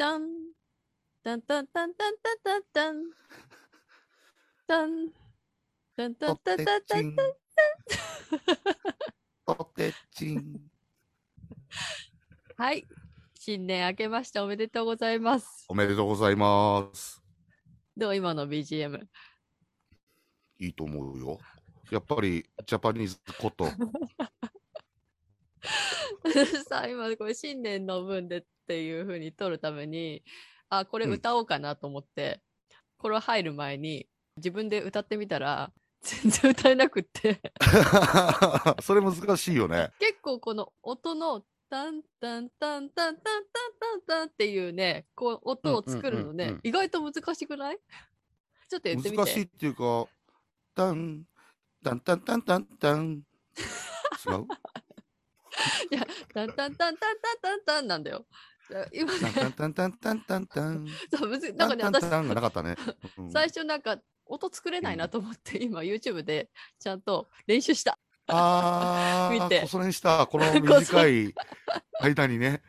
タン、タンタンタンタンタンタンタン、タン、タンタとンタンてタンタンちん。とてちん。はい。新年明けましておめでとうございます。おめでとうございます。どう？今の BGM。いいと思うよ。やっぱり、ジャパニーズこと。さあ、今これ新年の分でっていう風に撮るために、あ、これうん歌おうかなと思って、これ入る前に自分で歌ってみたら、全然歌えなくって、それ難しいよね。結構この音のタンタンタンタンタンタンタンタンっていうね、こう音を作るのねうんうんうんうん、意外と難しくない？ちょっと言ってみて。難しいっていうか、タン、タンタンタンタンタン。違う？タンタンタンタンタンタンタンなんだよ。今タンタね、ンタンタンタンタンタン。そうむずいタなんかね、タンタンがなかったね。うん最初なんか音作れないなと思って、今 YouTube でちゃんと練習した。あ 見てそ練した。この 短い間にね。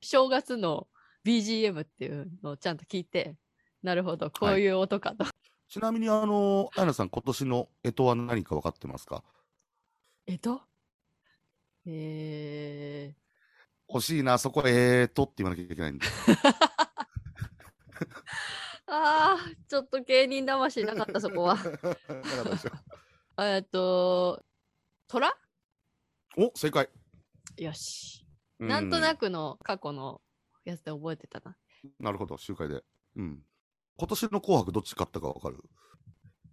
正月の BGM っていうのをちゃんと聞いて、なるほど、こういう音かと。ちなみに、あの、あやなさん、今年の干支は何か分かってますか？えっとえ惜しいな、そこ、えーとって言わなきゃいけないんで。ー、あー、ちょっと芸人魂なかった、そこは。なかったでしょえっと、虎？お、正解。よし。なんとなく。くの過去のやつで覚えてたな。なるほど、集会で。うん。今年の紅白どっち勝ったか分かる？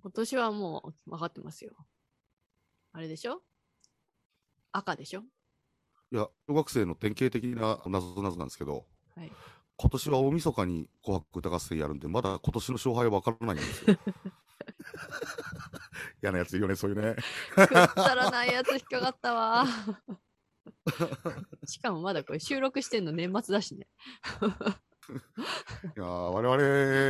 今年はもう分かってますよ。あれでしょ？赤でしょ？いや、小学生の典型的な謎々なんですけど、はい。今年は大晦日に紅白歌合戦やるんで、まだ今年の勝敗は分からないんですよ。嫌なやついるよね、そういうね。くったらないやつ引っかかったわ。しかもまだこれ収録してんの年末だしね。いやー我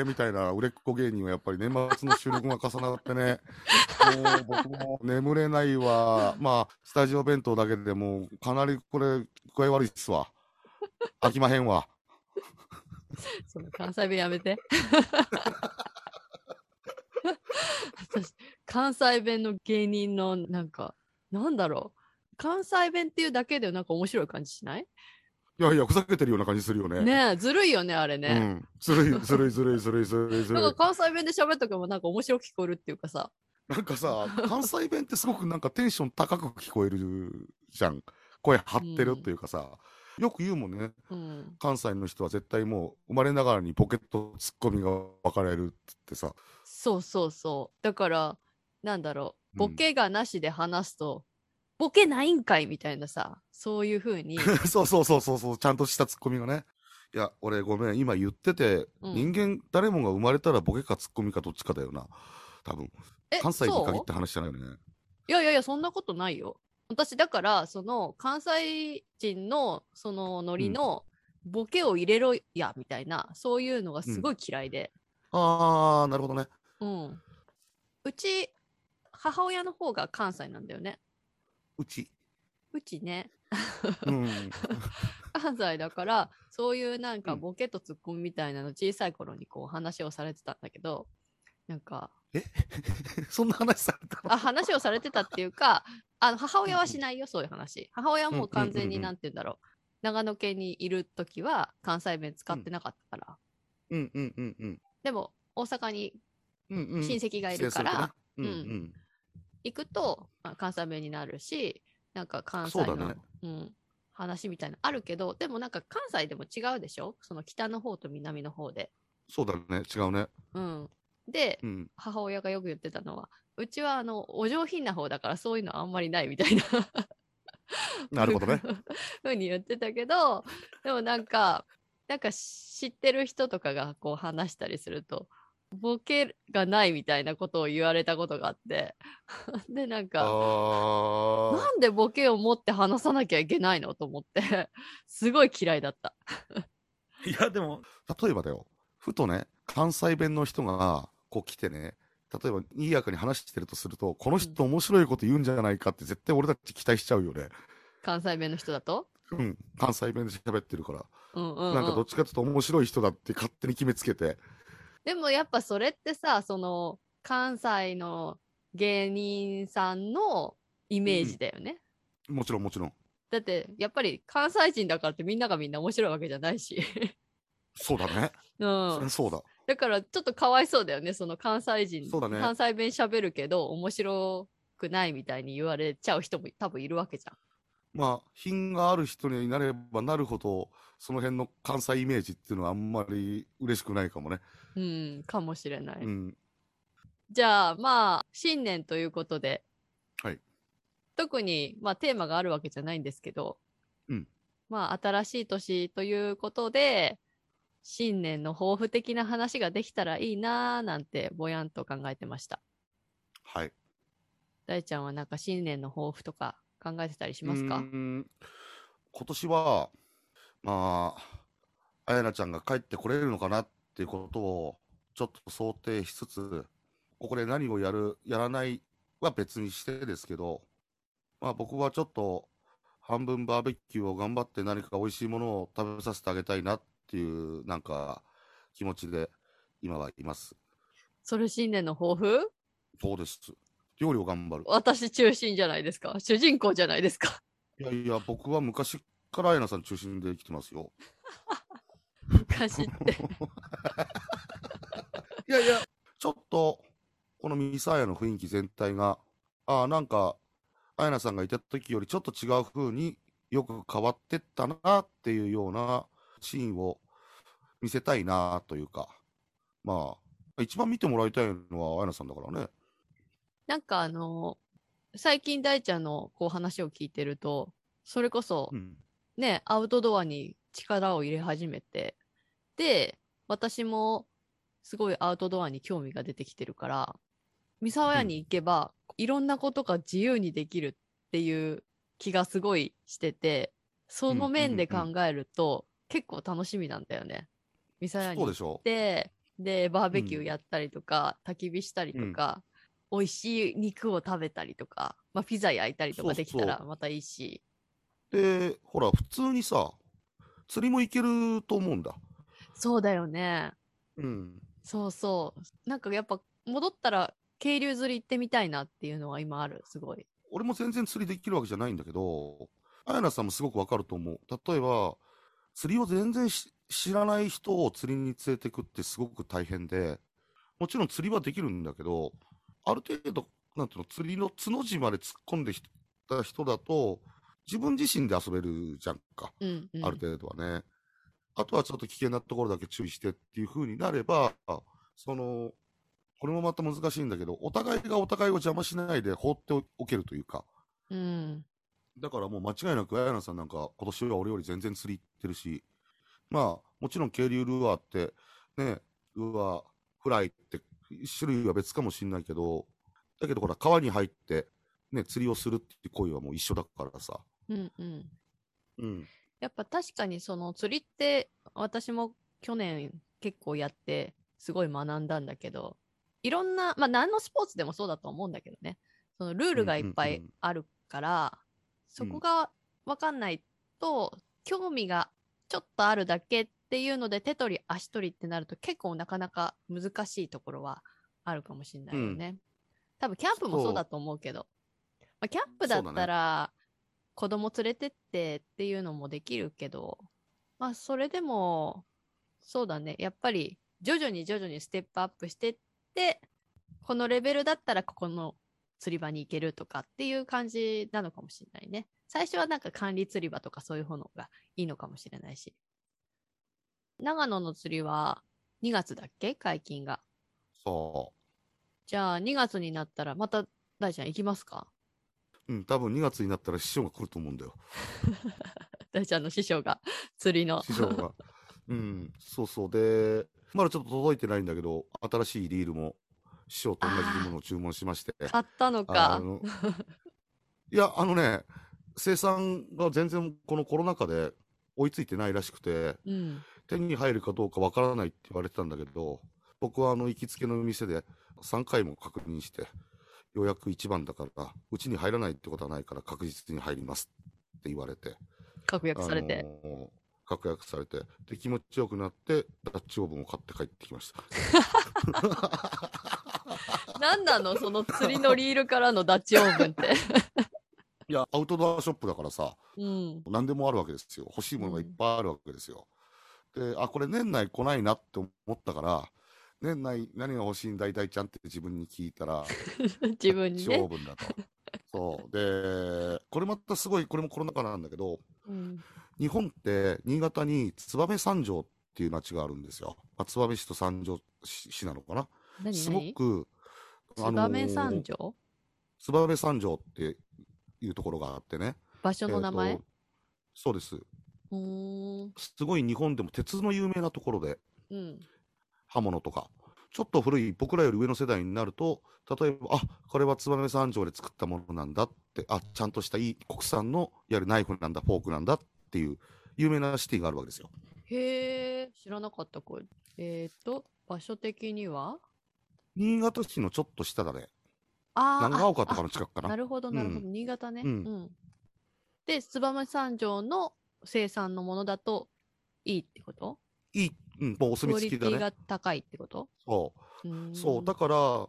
々みたいな売れっ子芸人はやっぱり年末の収録が重なってね、もう僕も眠れないわ。まあ、スタジオ弁当だけでもうかなりこれ、具合悪いっすわ。飽きまへんわ。その関西弁やめて。私、関西弁の芸人のなんか、なんだろう。関西弁っていうだけでなんか面白い感じしない？いやいや、ふざけてるような感じするよね。ねえ、ずるいよね、あれうね。ん。ずるい、ずるい、ずるい、ずるい、ずるい、ずるいなんか。関西弁で喋っとけばなんか面白く聞こえるっていうかさ。なんかさ、関西弁ってすごくなんかテンション高く聞こえるじゃん。声張ってるっていうかさ、よく言うもんね。うん。関西の人は絶対もう生まれながらにポケットツッコミが分かれるってってさ。そうそうそう。だから、なんだろう。うんボケがなしで話すと、ボケないんかいみたいなさ、そういう風に。そうそうそうそうそう、ちゃんとしたツッコミがね。いや、俺ごめん、今言ってて、うん人間誰もが生まれたらボケかツッコミかどっちかだよな。多分。え、関西に限った話じゃないよね。いやいやいや、そんなことないよ。私、だから、その、関西人の、その、ノリの、ボケを入れろや、みたいな、そういうのがすごい嫌いで。あー、なるほどね。うん。うち、母親の方が関西なんだよね。うち。うちね、うん。関西だから、そういうなんかうんボケとツッコミみたいなの小さい頃にこう話をされてたんだけど、なんか、そんな話されたの？あ話をされてたっていうか、あの母親はしないよ、そういう話。母親はもう完全に、うんうんうんうんなんて言うんだろう。長野県にいるときは関西弁使ってなかったから。うんうんうんうん。でも、大阪にうんうん、親戚がいるから、帰省するとねうんうん。行くと、まあ、関西弁になるし、なんか関西の、そうだねうん、話みたいなのあるけど、でもなんか関西でも違うでしょ？その北の方と南の方で。そうだね、違うね。うん。で、うん。母親がよく言ってたのは、うちはあの、お上品な方だからそういうのあんまりないみたいな。なるほどね。ふうに言ってたけど、でもなんか、なんか知ってる人とかがこう話したりすると、ボケがないみたいなことを言われたことがあって、で、なんあか、ー。なんでボケを持って話さなきゃいけないのと思って、すごい嫌いだった。いや、でも、例えばだよ、ふとね、関西弁の人が、こう来てね、例えば、にぎやかに話してるとすると、この人面白いこと言うんじゃないかって絶対俺たち期待しちゃうよね。関西弁の人だと？うん、関西弁で喋ってるから、うんうんうん。なんかどっちかっていうと面白い人だって勝手に決めつけて、でもやっぱそれってさ、その関西の芸人さんのイメージだよね。もちろんもちろん。だってやっぱり関西人だからってみんながみんな面白いわけじゃないし。そうだね。うんそうだ。だからちょっとかわいそうだよね、その関西人。そうだね関西弁喋るけど面白くないみたいに言われちゃう人も多分いるわけじゃん。まあ、品がある人になればなるほど、その辺の関西イメージっていうのはあんまり嬉しくないかもね。うん、かもしれない。うん。じゃあまあ新年ということで、はい。特に、まあ、テーマがあるわけじゃないんですけど、うんまあ新しい年ということで新年の抱負的な話ができたらいいなーなんてぼやんと考えてました。はい。大ちゃんはなんか新年の抱負とか考えてたりしますか？今年は、まあ、あやなちゃんが帰ってこれるのかなっていうことをちょっと想定しつつ、ここで何をやる、やらないは別にしてですけど、まあ僕はちょっと半分バーベキューを頑張って何か美味しいものを食べさせてあげたいなっていうなんか気持ちで今はいます。それ新年の抱負？そうです。料理を頑張る。私中心じゃないですか主人公じゃないですかいやいや、僕は昔からあやなさん中心で生きてますよ。昔って。いやいや、ちょっと、このミサーヤの雰囲気全体が、ああ、なんか、あやなさんがいた時よりちょっと違う風によく変わってったなっていうようなシーンを見せたいなというか、まあ、一番見てもらいたいのはあやなさんだからね。なんかあの最近大ちゃんのこう話を聞いてるとそれこそうん。ね、アウトドアに力を入れ始めて、で、私もすごいアウトドアに興味が出てきてるから、三沢屋に行けば、いろんなことが自由にできるっていう気がすごいしてて、その面で考えると、結構楽しみなんだよね。三沢屋に行っそうでしょ？て、で、バーベキューうん。やったりとか、焚き火したりとか、美味しい肉を食べたりとか、まあ、ピザ焼いたりとかできたらまたいいし、で、ほら、普通にさ、釣りも行けると思うんだ。そうだよね。うん。そうそう。なんかやっぱ戻ったら渓流釣り行ってみたいなっていうのは今ある、すごい。俺も全然釣りできるわけじゃないんだけど、あやなさんもすごくわかると思う。例えば、釣りを全然し知らない人を釣りに連れてくってすごく大変で、もちろん釣りはできるんだけど、ある程度、なんていうの、釣りの角地まで突っ込んできた人だと、自分自身で遊べるじゃんか、うん、うん。ある程度はね。あとはちょっと危険なところだけ注意してっていう風になれば、その、これもまた難しいんだけど、お互いがお互いを邪魔しないで放っておけるというか、うん。だからもう間違いなく、あやなさんなんか今年は俺より全然釣り行ってるし、まあ、もちろん渓流ルアーって、ね、ルアー、フライって種類は別かもしんないけど、だけどほら、川に入って、ね、釣りをするっていう行為はもう一緒だからさ。うん、うん。うん。やっぱ確かにその釣りって私も去年結構やってすごい学んだんだけど、いろんな、まあ何のスポーツでもそうだと思うんだけどね。そのルールがいっぱいうんうんうんあるから、そこがわかんないと、興味がちょっとあるだけっていうので手取り足取りってなると結構なかなか難しいところはあるかもしれないよね。多分キャンプもそうだと思うけど、まあ、キャンプだったら子供連れてってっていうのもできるけど、まあそれでもそうだねやっぱり徐々に徐々にステップアップしてってこのレベルだったらここの釣り場に行けるとかっていう感じなのかもしれないね。最初はなんか管理釣り場とかそういう方のがいいのかもしれないし。長野の釣りは2月だっけ？解禁が。そじゃあ2月になったらまた大ちゃん行きますか？う。うん、多分2月になったら師匠が来ると思うんだよ。大ちゃんの師匠が釣りの。師匠が。うん、そうそう。で、まだちょっと届いてないんだけど、新しいリールも師匠と同じものを注文しまして。買ったのあか。のいや、あのね、生産が全然このコロナ禍で追いついてないらしくて、うん。手に入るかどうかわからないって言われてたんだけど、僕はあの行きつけの店で3回も確認して、予約1番だから、うちに入らないってことはないから確実に入りますって言われて、確約されて。あのー確約されて、で、気持ちよくなって、ダッチオーブンを買って帰ってきました。何なの？その釣りのリールからのダッチオーブンって。いや、アウトドアショップだからさ、うん。何でもあるわけですよ。欲しいものがいっぱいあるわけですよ。で、あ、これ年内来ないなって思ったから、年内何が欲しいんだいたいちゃんって自分に聞いたら、自分にね。勝負だと。そう。で、これまたすごい、これもコロナ禍なんだけど、うん。日本って新潟に燕三条っていう町があるんですよ。まあ、燕市と三条市市なのかな。すごく、燕三条？燕三条っていうところがあってね。場所の名前？えーとそうです。すごい日本でも鉄の有名なところで、うん。刃物とか。ちょっと古い僕らより上の世代になると、例えば、あこれは燕三条で作ったものなんだって、あちゃんとしたいい国産のいわゆるナイフなんだ、フォークなんだっていう有名なシティがあるわけですよ。へえ、知らなかったこれ。えっ、と、場所的には？新潟市のちょっと下だね。あー長岡とかあの近くかな。なるほど、なるほど。う新潟ね。ううんん。で、燕三条の生産のものだといいってこと？いい、うん、もうおク墨付きだね。が高いってこと？そう。そう、だから、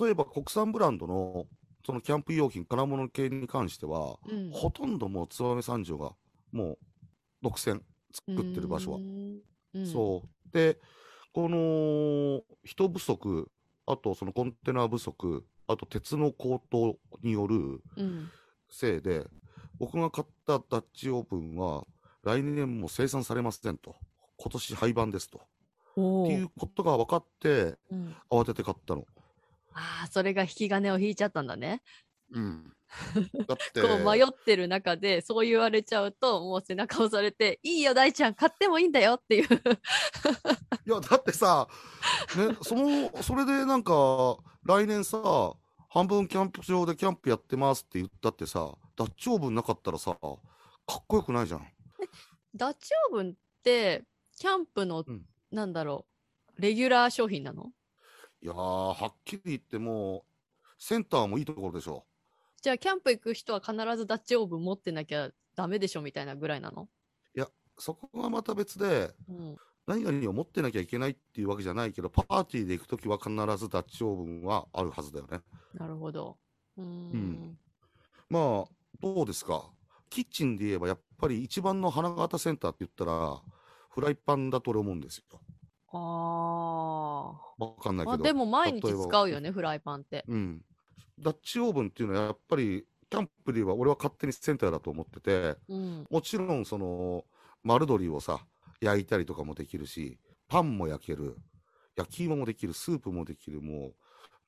例えば国産ブランドの、そのキャンプ用品、金物系に関しては、うんほとんどもう燕三条が、もう、独占、作ってる場所はう。そう。で、この、人不足、あとそのコンテナ不足、あと鉄の高騰によるうん。せいで、僕が買ったダッチオーブンは、来年も生産されませんと。今年廃盤ですと。っていうことが分かって、うん、慌てて買ったの。ああ、それが引き金を引いちゃったんだね。うん。だって、こう迷ってる中でそう言われちゃうともう背中押されて「いいよ大ちゃん買ってもいいんだよ」っていう いや、だってさ、ね、その、それでなんか、来年さ、半分キャンプ場でキャンプやってますって言ったってさ、ダッチオーブンなかったらさ、かっこよくないじゃん。ダッチオーブンってキャンプの、うん。なんだろうレギュラー商品なの？いやー、はっきり言ってもう、センターもいいところでしょ。じゃあキャンプ行く人は必ずダッチオーブン持ってなきゃダメでしょみたいなぐらいなの、そこがまた別で、うん、何々を持ってなきゃいけないっていうわけじゃないけど、パーティーで行くときは必ずダッチオーブンはあるはずだよね。なるほど。うーん。うん。まあ、どうですか？キッチンで言えば、やっぱり一番の花形センターって言ったら、フライパンだと俺思うんですよ。あわかんないー、まあ、けど。でも毎日使うよねフライパンってうん。ダッチオーブンっていうのはやっぱり、キャンプでは俺は勝手にセンターだと思ってて、うんもちろんその、丸鶏をさ、焼いたりとかもできるし、パンも焼ける、焼き芋もできる、スープもできる、も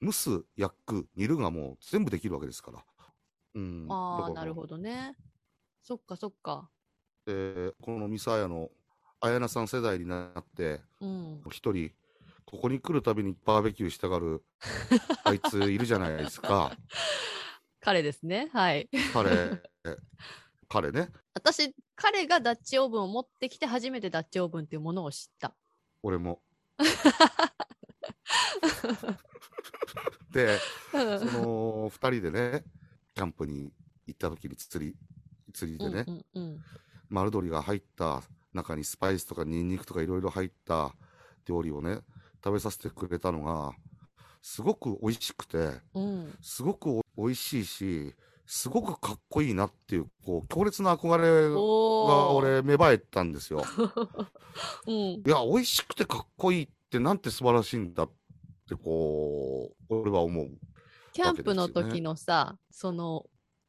う、蒸す、焼く、煮るがもう全部できるわけですから。うん。ああなるほどねそっかそっかで、このミサヤの、綾菜さん世代になって、うん。一人、ここに来るたびにバーベキューしたがる、あいついるじゃないですか。彼ですね。はい。彼、彼ね。私彼がダッチオーブンを持ってきて初めてダッチオーブンっていうものを知った。俺も。で、その二人でね、キャンプに行った時に釣り、釣りでね、うんうんうん。丸鶏が入った中にスパイスとかニンニクとかいろいろ入った料理をね、食べさせてくれたのが、すごく美味しくて、うんすごく美味しいし、すごくかっこいいなっていう、こう、強烈な憧れが俺芽生えたんですよ。うんいや、美味しくてかっこいいってなんて素晴らしいんだって、こう、俺は思う。キャンプの時のさ、その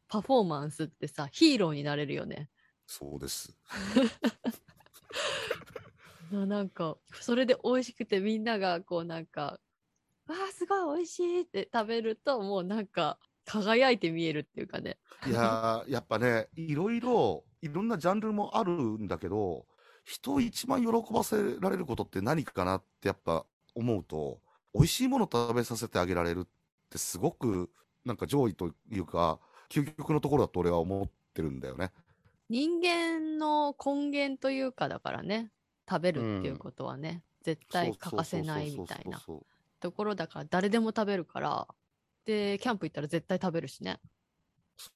パフォーマンスってさヒーローになれるよねそうです。ななんかそれで美味しくてみんながこうなんか「わあすごい美味しい」って食べるともうなんか輝いて見えるっていうかねいやー、やっぱね、いろいろ、いろんなジャンルもあるんだけど、人を一番喜ばせられることって何かなってやっぱ思うと、美味しいもの食べさせてあげられるってすごく、なんか上位というか、究極のところだと俺は思ってるんだよね。人間の根源というかだからね食べるっていうことはね、絶対欠かせないみたいなところだから誰でも食べるからでキャンプ行ったら絶対食べるしね、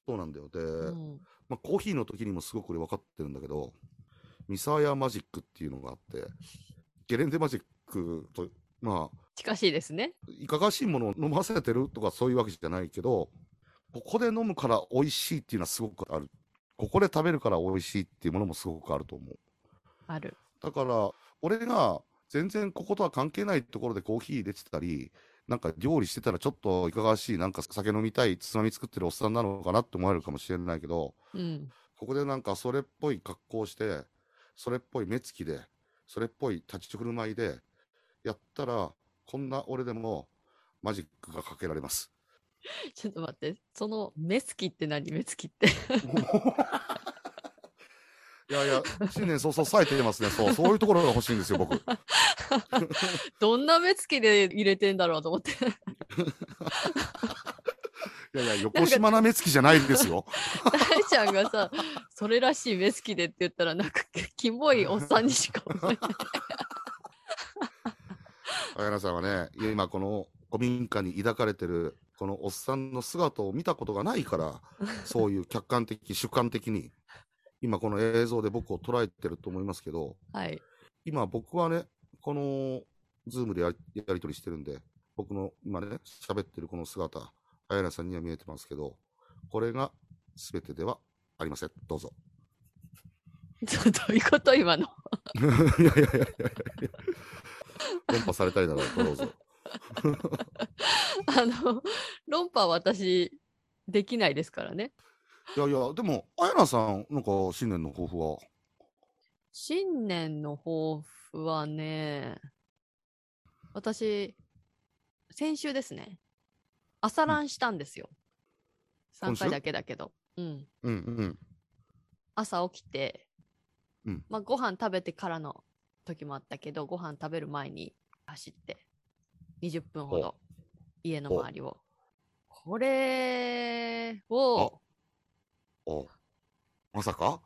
そうなんだよ。で、うん、まあ、コーヒーの時にもすごく俺分かってるんだけど、ミサヤマジックっていうのがあって、ゲレンデマジックと、まあ、近しいですね。いかがわしいものを飲ませてるとかそういうわけじゃないけど、ここで飲むから美味しいっていうのはすごくある。ここで食べるから美味しいっていうものもすごくあると思う。ある。だから、俺が全然こことは関係ないところでコーヒー入れてたり、なんか料理してたらちょっといかがわしい、なんか酒飲みたい、つまみ作ってるおっさんなのかなって思われるかもしれないけど、うん。ここでなんかそれっぽい格好をして、それっぽい目つきで、それっぽい立ち振る舞いで、やったら、こんな俺でもマジックがかけられます。ちょっと待って、その目つきって何？目つきって。いやいや、新年早々冴えてますね。そう、そういうところが欲しいんですよ、僕。どんな目つきで入れてんだろうと思って。いやいや、横島な目つきじゃないですよ。大ちゃんがさ、それらしい目つきでって言ったら、なんか、キモいおっさんにしか思えない。綾菜さんはね、今この古民家に抱かれてる、このおっさんの姿を見たことがないから、そういう客観的、主観的に、今この映像で僕を捉えてると思いますけど、はい。今僕はね、この、ズームでやり取りしてるんで、僕の今ね、喋ってるこの姿、綾菜さんには見えてますけど、これが全てではありません。どうぞ。どういうこと今の？いやいやいやいやいや。論破されたいならどうぞ。あの、論破は私、できないですからね。いやいや、でも、綾菜さん、なんか新年の抱負は、新年の抱負はね、私、先週ですね、朝ランしたんですよ。3今週回だけだけど。うん。うんうん。朝起きて、うんまあ、ご飯食べてからの時もあったけど、ご飯食べる前に走って、20分ほど、家の周りを。これを、おまさか？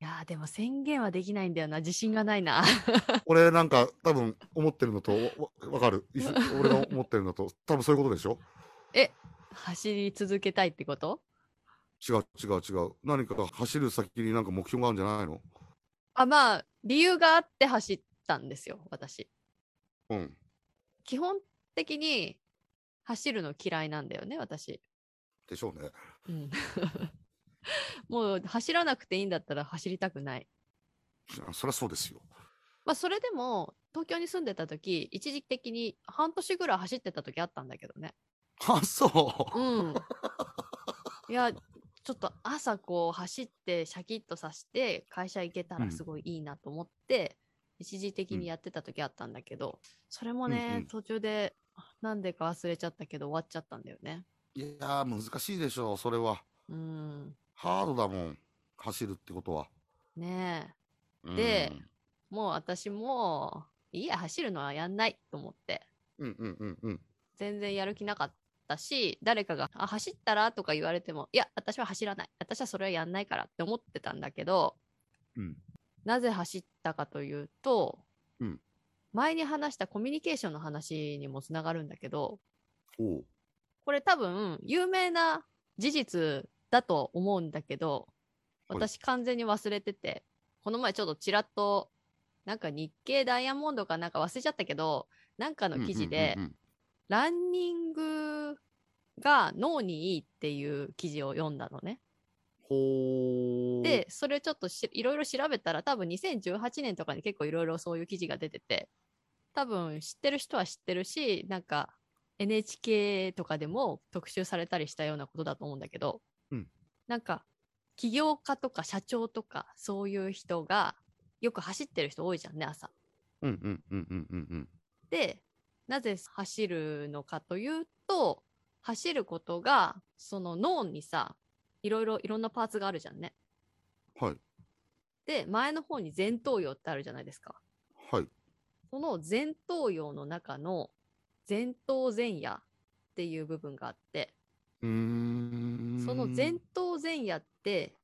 いやーでも宣言はできないんだよな。自信がないな。俺なんか多分思ってるのとわわかる。俺が思ってるのと多分そういうことでしょ？え、走り続けたいってこと？違う違う違う。何か走る先になんか目標があるんじゃないの？あ、まあ、理由があって走ったんですよ、私。うん。基本的に走るの嫌いなんだよね、私。でしょうね。うん、もう走らなくていいんだったら走りたくない。そりゃそうですよ。まあ、それでも、東京に住んでた時、一時的に半年ぐらい走ってた時あったんだけどね。あ、そう。うん。いや、ちょっと朝こう走ってシャキッとさして会社行けたらすごいいいなと思って、一時的にやってた時あったんだけど、それもね、途中で なんでか忘れちゃったけど終わっちゃったんだよね。いやー、難しいでしょう、それは。うん。ハードだもん。走るってことは。ねうんでえ。もう私も、いいや、走るのはやんないと思って、うんうんうんうん。全然やる気なかったし、誰かが、あ、走ったらとか言われても、いや、私は走らない。私はそれはやんないからって思ってたんだけど、うん。なぜ走ったかというと、うん前に話したコミュニケーションの話にもつながるんだけど。これ多分有名な事実だと思うんだけど、はい私完全に忘れてて、この前ちょっとちらっと、なんか日経ダイヤモンドかなんか忘れちゃったけど、なんかの記事で、ランニングが脳にいいっていう記事を読んだのね。で、それちょっとしいろいろ調べたら、多分2018年とかに結構いろいろそういう記事が出てて、多分知ってる人は知ってるし、なんか NHK とかでも特集されたりしたようなことだと思うんだけど、うんなんか起業家とか社長とかそういう人がよく走ってる人多いじゃんね、朝。うんうんうんうんうんうん。で、なぜ走るのかというと、走ることが、その脳にさ、いろいろいろんなパーツがあるじゃんね。はい。で、前の方に前頭葉ってあるじゃないですか。はい。その前頭葉の中の前頭前野っていう部分があって、うーん。その前頭前野って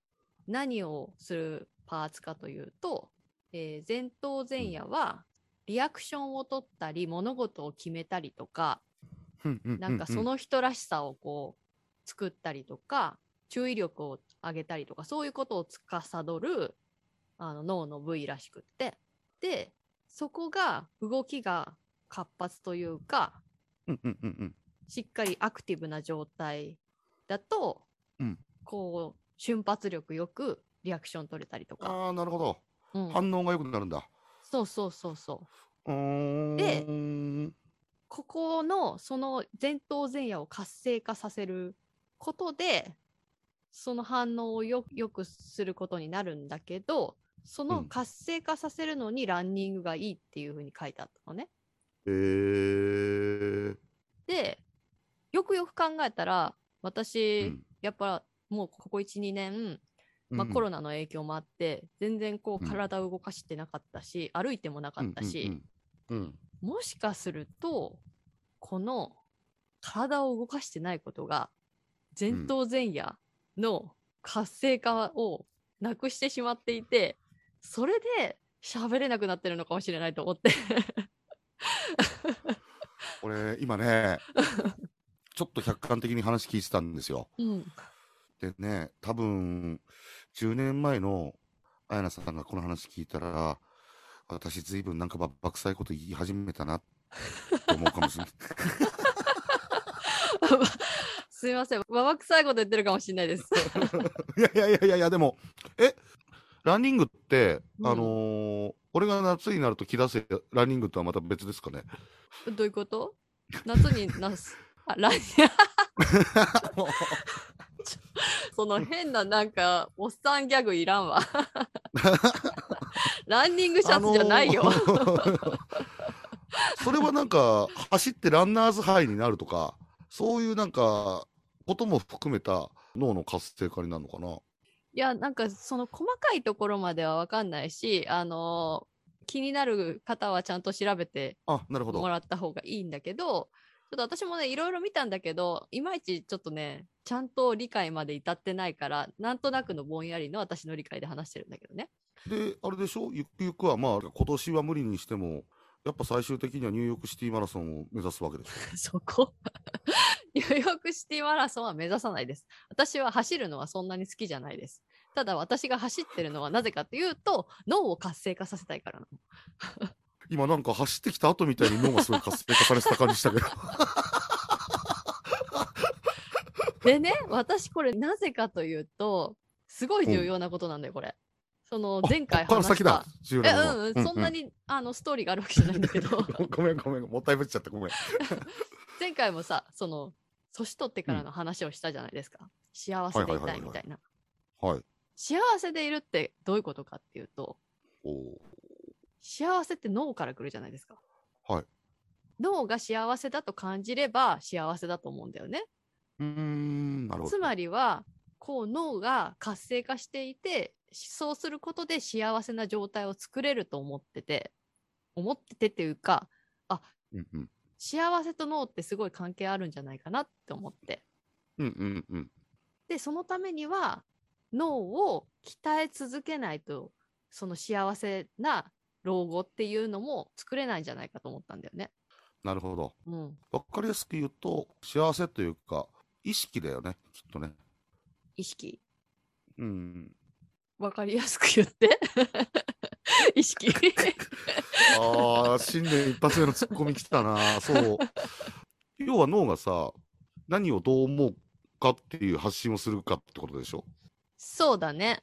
何をするパーツかというと、えー前頭前野はリアクションを取ったり物事を決めたりとか、なんかそ、の人らしさをこう作ったりとか、注意力を上げたりとかそういうことを司るあの脳の部位らしくってでそこが動きが活発というかうんうんうんうん。しっかりアクティブな状態だと、うんこう瞬発力よくリアクション取れたりとか、ああ、なるほど。うん反応が良くなるんだ。そうそうそうそううーん。でここのその前頭前野を活性化させることでその反応をよよくすることになるんだけどそのうん活性化させるのにランニングがいいっていうふうに書いてあったのね。へえ。でよくよく考えたら私、うんやっぱもうここ12年、まあ、コロナの影響もあって全然こううん体を動かしてなかったし、歩いてもなかったし、うんうんうん。もしかするとこの体を動かしてないことが前頭前野の活性化をなくしてしまっていて、それで喋れなくなってるのかもしれないと思って。俺、今ね、ちょっと客観的に話聞いてたんですよ。うん、でね、多分、10年前の綾菜さんがこの話聞いたら、私ずいぶんなんかばばくさいこと言い始めたなって思うかもしれない。すいません。わわくさいこと言ってるかもしれないです。いやいやいやいやでも、え、ランニングって、うんあのー俺が夏になると着出せランニングとはまた別ですかね？どういうこと？夏になす？あ、ラン その変ななんかおっさんギャグいらんわ。ランニングシャツじゃないよ。あのーそれはなんか、走ってランナーズハイになるとか、そういうなんか、ことも含めた脳の活性化になるのかな？いや、なんかその細かいところまではわかんないし、あの気になる方はちゃんと調べてあ、なるほども。らった方がいいんだけど、ちょっと私もね、いろいろ見たんだけど、いまいちちょっとね、ちゃんと理解まで至ってないから、なんとなくのぼんやりの私の理解で話してるんだけどね。で、あれでしょ？ゆくゆくはまあ、今年は無理にしても、やっぱ最終的にはニューヨークシティマラソンを目指すわけでしょ そこ ニューヨークシティマラソンは目指さないです。私は走るのはそんなに好きじゃないです。ただ私が走ってるのはなぜかというと、脳を活性化させたいからなの。今なんか走ってきた後みたいに脳がすごい活性化されてた感じしたけど。でね、私これなぜかというと、すごい重要なことなんだよ、これ。その前回話した先だ。。重要え、なのはうんうん、そんなに、あのストーリーがあるわけじゃないんだけど、ごめんごめん、もったいぶっちゃってごめん。前回もさ、その、年取ってからの話をしたじゃないですか。幸せでいたいみたいな。はい。幸せでいるってどういうことかっていうと、おー幸せって脳から来るじゃないですか。はい。脳が幸せだと感じれば幸せだと思うんだよね。うーん、なるほど。つまりは、こう脳が活性化していて、そうすることで幸せな状態を作れると思ってて、思っててっていうか、うんうん。幸せと脳ってすごい関係あるんじゃないかなって思って。うんうんうん。で、そのためには脳を鍛え続けないと、その幸せな老後っていうのも作れないんじゃないかと思ったんだよね。なるほど。うん。わかりやすく言うと、幸せというか、意識だよね、きっとね。意識。うん。わかりやすく言って。意識。ああ、新年一発目のツッコミ来たな。そう。要は脳がさ、何をどう思うかっていう発信をするかってことでしょ？そうだね。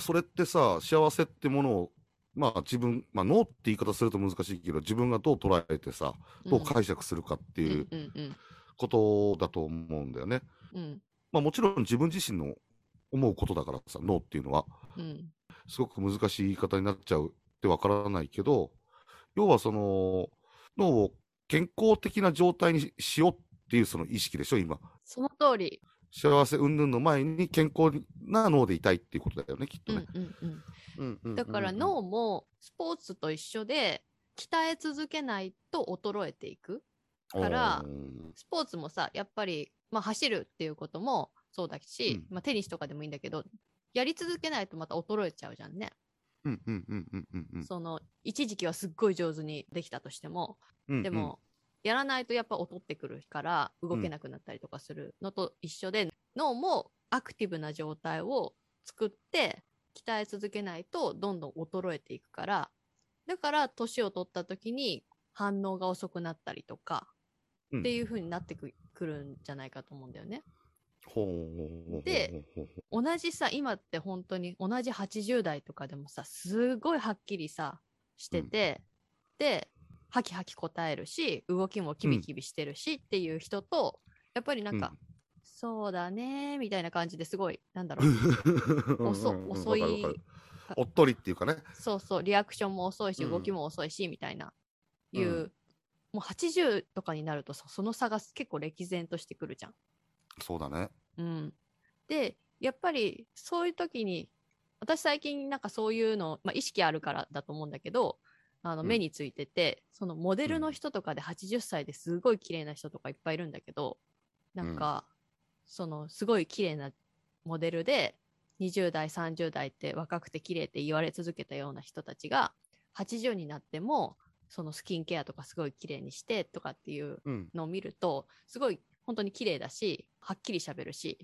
それってさ、幸せってものを、まあ自分、まあ脳って言い方すると難しいけど、自分がどう捉えてさ、どう解釈するかっていううんうんことだと思うんだよね。うんうんまあもちろん自分自身の思うことだからさ、脳っていうのは。うんすごく難しい言い方になっちゃうってわからないけど、要はその、脳を健康的な状態にしようっていうその意識でしょ、今。その通り。幸せ云々の前に健康な脳でいたいっていうことだよね、きっとうんね。だから脳もスポーツと一緒で鍛え続けないと衰えていく。からスポーツもさ、やっぱり、まあ、走るっていうこともそうだし、うんまあ、テニスとかでもいいんだけど、やり続けないとまた衰えちゃうじゃんね。うんうんうんうんうんうんその、一時期はすっごい上手にできたとしても、うんうん。でも、やらないとやっぱ劣ってくるから動けなくなったりとかするのと一緒で、脳もアクティブな状態を作って鍛え続けないとどんどん衰えていくからだから年を取った時に反応が遅くなったりとかうんっていう風になってくくるんじゃないかと思うんだよね。で、同じさ今って本当に同じ80代とかでもさすごいはっきりさしてて、でハキハキ答えるし動きもキビキビしてるしっていう人と、やっぱりなんか、そうだねみたいな感じですごいなんだろう。遅遅い。おっとりっていうかね。そうそう。リアクションも遅いしうん。動きも遅いし、みたいないう、うん。もう80とかになるとさその差が結構歴然としてくるじゃん。そうだね。うん、でやっぱりそういう時に私最近なんかそういうの、まあ、意識あるからだと思うんだけどあのうん目についてて、そのモデルの人とかで80歳ですごい綺麗な人とかいっぱいいるんだけどなんか、そのすごい綺麗なモデルで20代30代って若くて綺麗って言われ続けたような人たちが80になってもそのスキンケアとかすごい綺麗にしてとかっていううん。のを見るとすごい本当に綺麗だしはっきり喋るし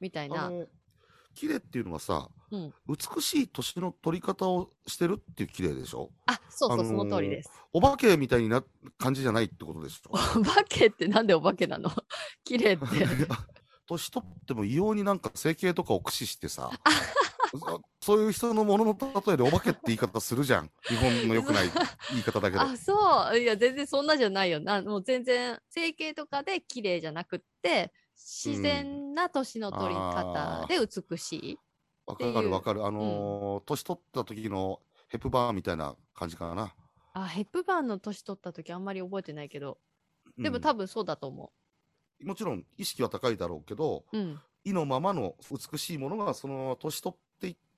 みたいな。綺麗っていうのはさ、うん。美しい年の取り方をしてるっていう綺麗でしょ？あそうそう、あのーその通りです。お化けみたいな感じじゃないってことでしょ？お化けってなんでお化けなの？綺麗って。年取っても異様になんか整形とかを駆使してさ、そそういう人のものの例えでお化けって言い方するじゃん。日本の良くない言い方だけど。あそう。いや全然そんなじゃないよな。もう全然整形とかで綺麗じゃなくって自然な年の取り方で美しい、わう。かるわかる。あのー年取った時のヘプバーンみたいな感じかな。あヘップバーンの年取った時あんまり覚えてないけど。でもうん。多分そうだと思もちろん意識は高いだろうけど、ううん。意のままの美しいものがそのまま年取っ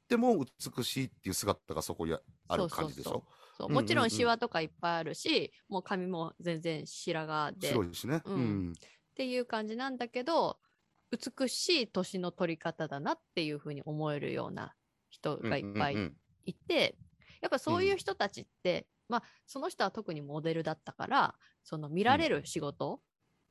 っても美しいっていう姿がそこにある感じでしょ？そう。もちろうんんうん。シワとかいっぱいあるし、もう髪も全然白髪で。白いしね。うん。うん。っていう感じなんだけど美しい年の取り方だなっていうふうに思えるような人がいっぱいうんうんいて、やっぱそういう人たちって、まあその人は特にモデルだったからその見られる仕事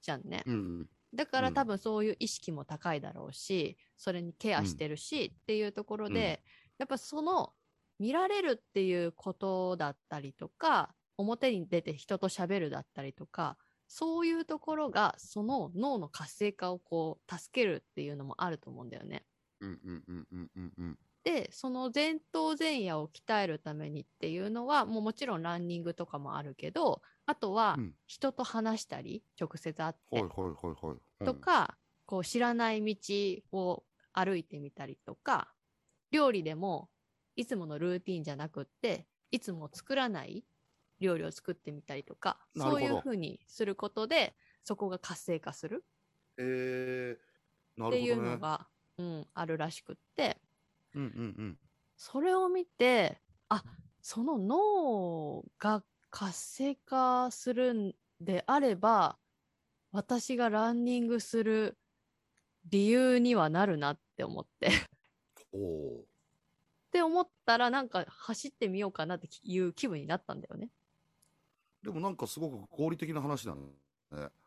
じゃんね、うん。うんだからうん。多分そういう意識も高いだろうしそれにケアしてるしっていうところで、やっぱその見られるっていうことだったりとか表に出て人と喋るだったりとかそういうところがその脳の活性化をこう助けるっていうのもあると思うんだよね。うんうんうんうんうんその前頭前野を鍛えるためにっていうのはもうもちろんランニングとかもあるけどあとはうん。人と話したり直接会ってとか、こう知らない道を歩いてみたりとか料理でもいつものルーティンじゃなくっていつも作らない料理を作ってみたりとかそういうふうにすることでそこが活性化するえー、なっていうるほどね。のが、うん、あるらしくってうんうんうん。それを見てあその脳が活性化するんであれば私がランニングする理由にはなるなって思ってっおおて思ったらなんか走ってみようかなっていう気分になったんだよね。ー。でもなんかすごく合理的な話だね。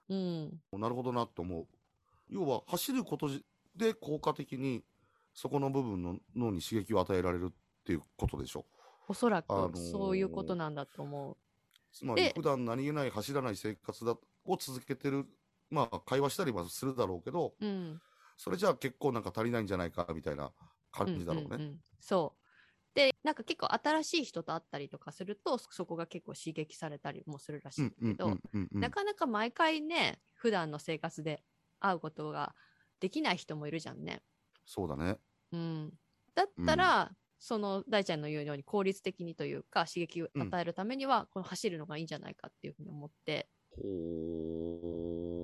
うん、なるほどなって思う。要は走ることで効果的にそこの部分の脳に刺激を与えられるっていうことでしょ。おそらくあのーそういうことなんだと思う。つまりで普段何気ない走らない生活だを続けてる、まあ会話したりはするだろうけど、うん、それじゃあ結構なんか足りないんじゃないかみたいな感じだろうね。んんんそう。で、なんか結構新しい人と会ったりとかすると、そこが結構刺激されたりもするらしいんだけど、なかなか毎回ね、普段の生活で会うことができない人もいるじゃんね。そうだね。うん。だったら、その大ちゃんの言うように効率的にというか刺激を与えるためには、この走るのがいいんじゃないかっていうふうに思って、ほ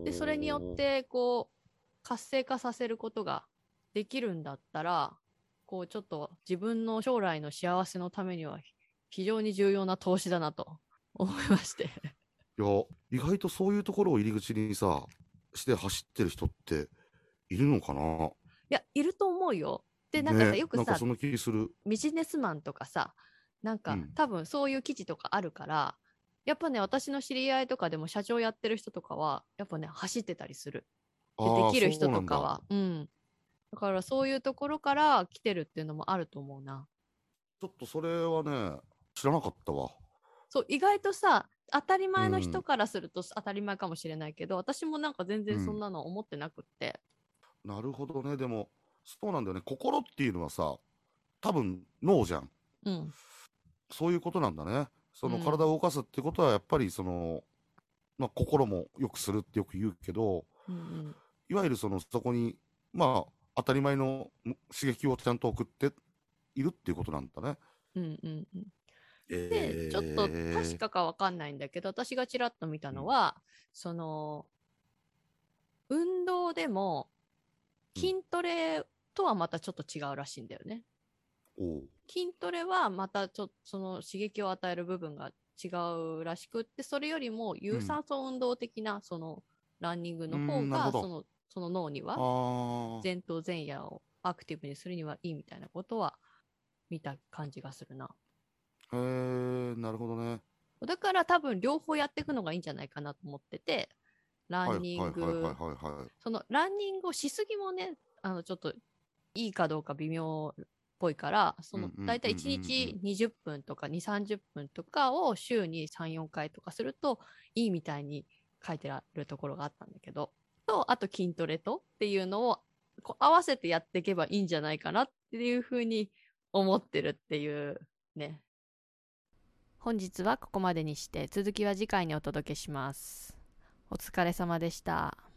ーで、それによっ、て、こう、活性化させることができるんだったら、こう、ちょっと自分の将来の幸せのためには非常に重要な投資だなと思いまして。いや、意外とそういうところを入り口にさ、して走ってる人っているのかな？いや、いると思うよ。で、なんかさ、ねよくさ。ビジネスマンとかさ、なんか、うん多分そういう記事とかあるから、やっぱね、私の知り合いとかでも社長やってる人とかは、やっぱね、走ってたりする。でできる人とかは。うん。だからそういうところから来てるっていうのもあると思うな。ちょっとそれはね、知らなかったわ。そう意外とさ当たり前の人からすると当たり前かもしれないけど、私もなんか全然そんなの思ってなくって、なるほどね。でも、そうなんだよね。心っていうのはさ、多分脳じゃん。うん、そういうことなんだね。そのうん体を動かすってことは、やっぱりその、まあ、心もよくするってよく言うけど、うんうんいわゆるその、そこに、まあ、当たり前の刺激をちゃんと送っているっていうことなんだね。うんうんうんえでちょっと確かかわかんないんだけど私がちらっと見たのは、その運動でもうん筋トレとはまたちょっと違うらしいんだよね。筋トレはまたちょっとその刺激を与える部分が違うらしくってそれよりも有酸素運動的なそのランニングの方がそのその脳には。前頭前野をアクティブにするにはいいみたいなことは見た感じがするな。へえ、なるほどね。だから多分両方やっていくのがいいんじゃないかなと思ってて、ランニング。そのランニングをしすぎもね、あのちょっといいかどうか微妙っぽいから、その大体1日20分とか2、30分とかを週に3、4回とかするといいみたいに書いてあるところがあったんだけど、と、あと筋トレとっていうのをこう合わせてやっていけばいいんじゃないかなっていうふうに思ってるっていうね。本日はここまでにして続きは次回にお届けします。お疲れ様でした。